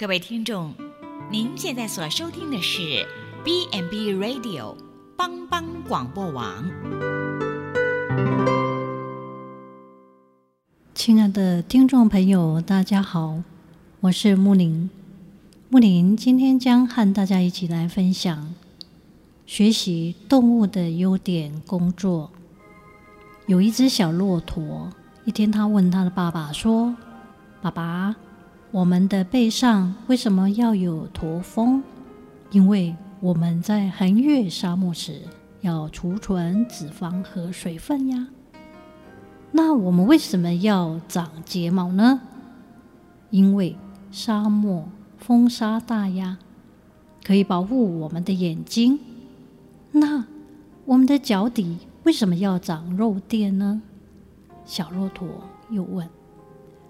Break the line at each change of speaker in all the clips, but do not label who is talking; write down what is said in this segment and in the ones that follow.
各位听众，您现在所收听的是 B n B Radio 帮帮广播网。
亲爱的听众朋友，大家好，我是木林。木林今天将和大家一起来分享学习动物的优点工作。有一只小骆驼，一天他问他的爸爸说：“爸爸。”我们的背上为什么要有驼峰？因为我们在横越沙漠时要储存脂肪和水分呀。那我们为什么要长睫毛呢？因为沙漠风沙大呀，可以保护我们的眼睛。那我们的脚底为什么要长肉垫呢？小骆驼又问。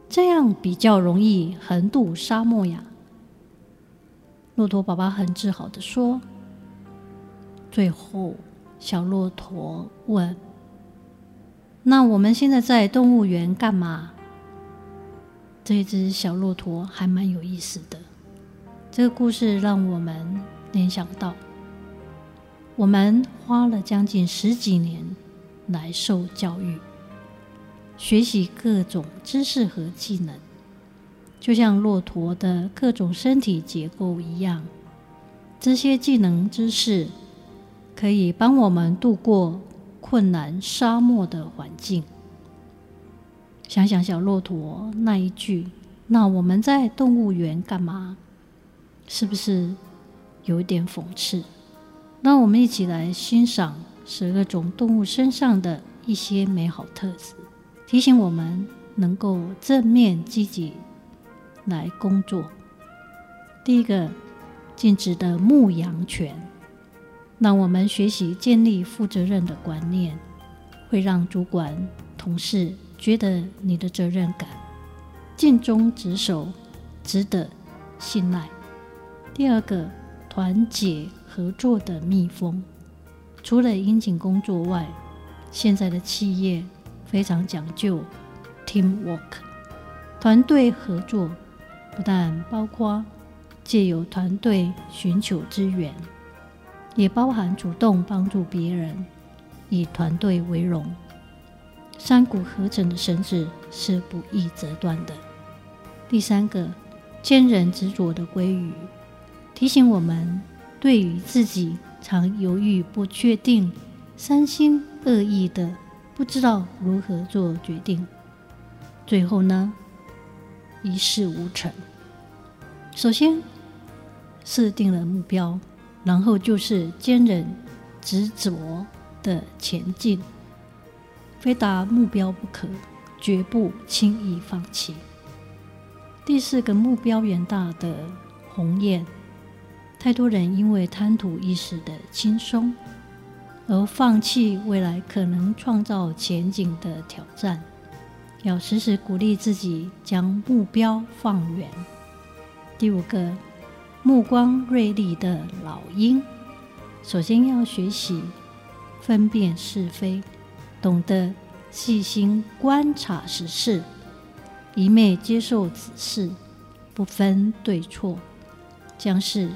这样比较容易横渡沙漠呀。骆驼爸爸很自豪地说。最后，小骆驼问：“那我们现在在动物园干嘛？”这只小骆驼还蛮有意思的。这个故事让我们联想到，我们花了将近十几年来受教育。学习各种知识和技能，就像骆驼的各种身体结构一样。这些技能知识可以帮我们度过困难沙漠的环境。想想小骆驼那一句：“那我们在动物园干嘛？”是不是有一点讽刺？那我们一起来欣赏十二种动物身上的一些美好特质。提醒我们能够正面积极来工作。第一个，尽职的牧羊犬，让我们学习建立负责任的观念，会让主管、同事觉得你的责任感，尽忠职守，值得信赖。第二个，团结合作的蜜蜂，除了严谨工作外，现在的企业。非常讲究 teamwork，团队合作，不但包括借由团队寻求资源，也包含主动帮助别人，以团队为荣。三股合成的绳子是不易折断的。第三个，坚韧执着的鲑鱼，提醒我们，对于自己常犹豫不确定、三心二意的。不知道如何做决定，最后呢，一事无成。首先设定了目标，然后就是坚韧执着的前进，非达目标不可，绝不轻易放弃。第四个目标远大的鸿雁，太多人因为贪图一时的轻松。而放弃未来可能创造前景的挑战，要时时鼓励自己将目标放远。第五个，目光锐利的老鹰，首先要学习分辨是非，懂得细心观察时事，一昧接受指示，不分对错，将是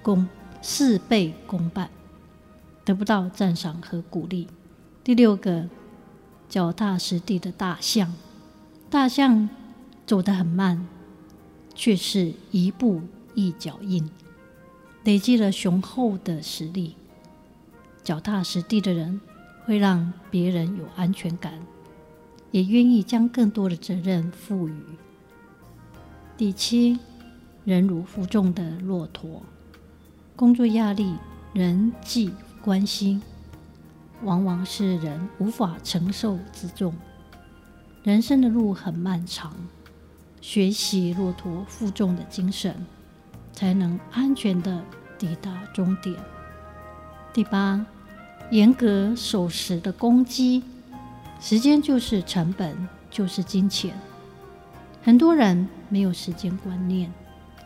功事倍功半。得不到赞赏和鼓励。第六个，脚踏实地的大象，大象走得很慢，却是一步一脚印，累积了雄厚的实力。脚踏实地的人会让别人有安全感，也愿意将更多的责任赋予。第七，忍辱负重的骆驼，工作压力、人际。关心往往是人无法承受之重。人生的路很漫长，学习骆驼负重的精神，才能安全地抵达终点。第八，严格守时的攻击，时间就是成本，就是金钱。很多人没有时间观念，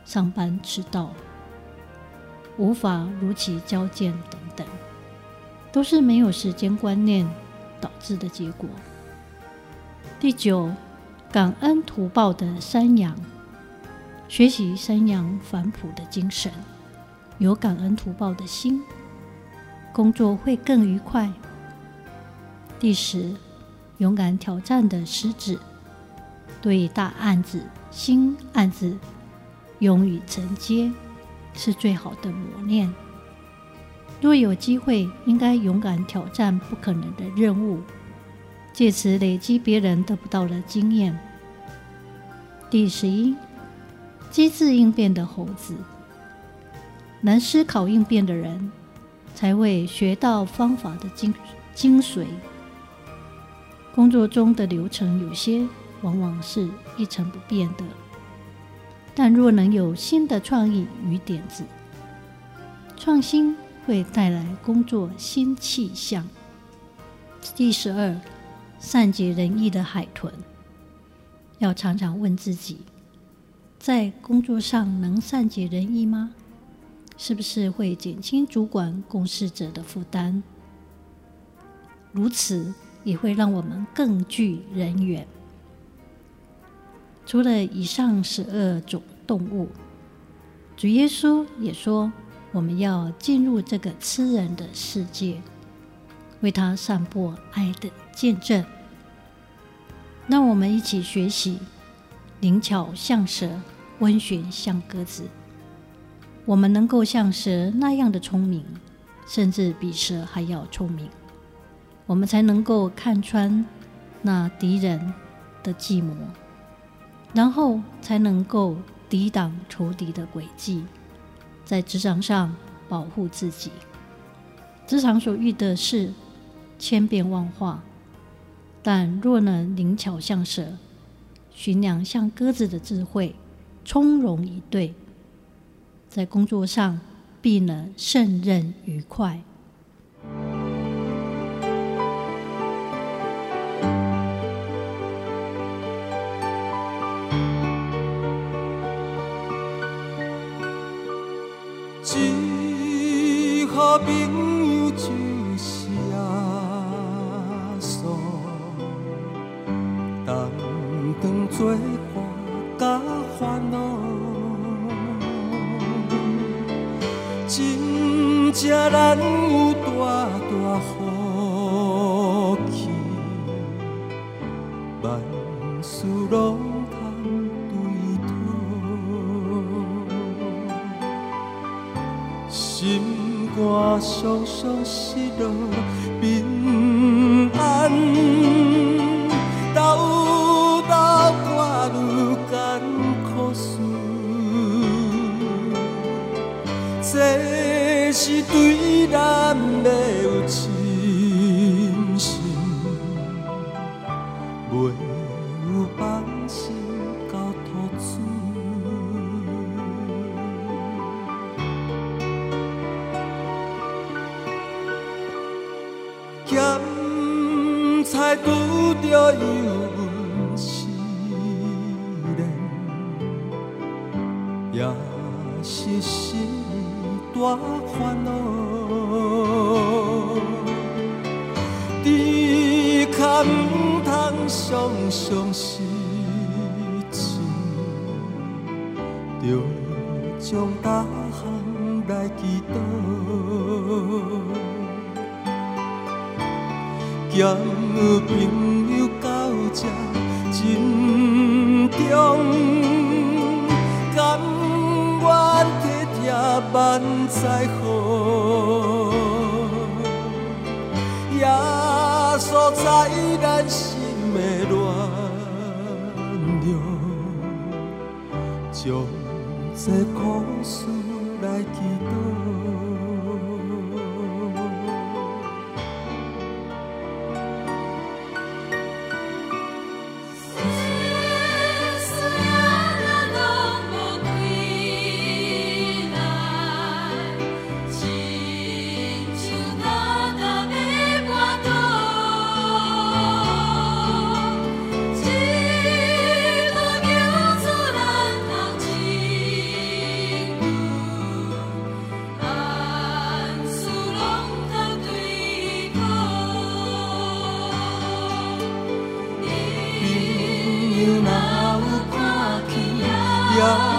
上班迟到，无法如期交件等等。都是没有时间观念导致的结果。第九，感恩图报的山羊，学习山羊反哺的精神，有感恩图报的心，工作会更愉快。第十，勇敢挑战的狮子，对大案子、新案子，勇于承接，是最好的磨练。若有机会，应该勇敢挑战不可能的任务，借此累积别人得不到的经验。第十一。机智应变的猴子，能思考应变的人，才会学到方法的精精髓。工作中的流程有些往往是一成不变的，但若能有新的创意与点子，创新会带来工作新气象。第十二，善解人意的海豚，要常常问自己。在工作上能善解人意吗？是不是会减轻主管、共事者的负担？如此也会让我们更具人缘。除了以上十二种动物，主耶稣也说，我们要进入这个吃人的世界，为他散播爱的见证。让我们一起学习。灵巧像蛇，温驯像鸽子。我们能够像蛇那样的聪明，甚至比蛇还要聪明，我们才能够看穿那敌人的计谋，然后才能够抵挡仇敌的诡计，在职场上保护自己。职场所遇的事千变万化，但若能灵巧像蛇。寻良像鸽子的智慧，从容以对，在工作上必能胜任愉快。
真正难有大大福气，万事拢通对讨，心肝常常失落平安。咸菜拄着油温时冷，也是心。大烦恼，只可唔通常常失志，着将大项来祈祷，交朋友到这真重，甘愿。也万载好，耶稣在咱心的暖流，将这苦事来祈祷。yeah.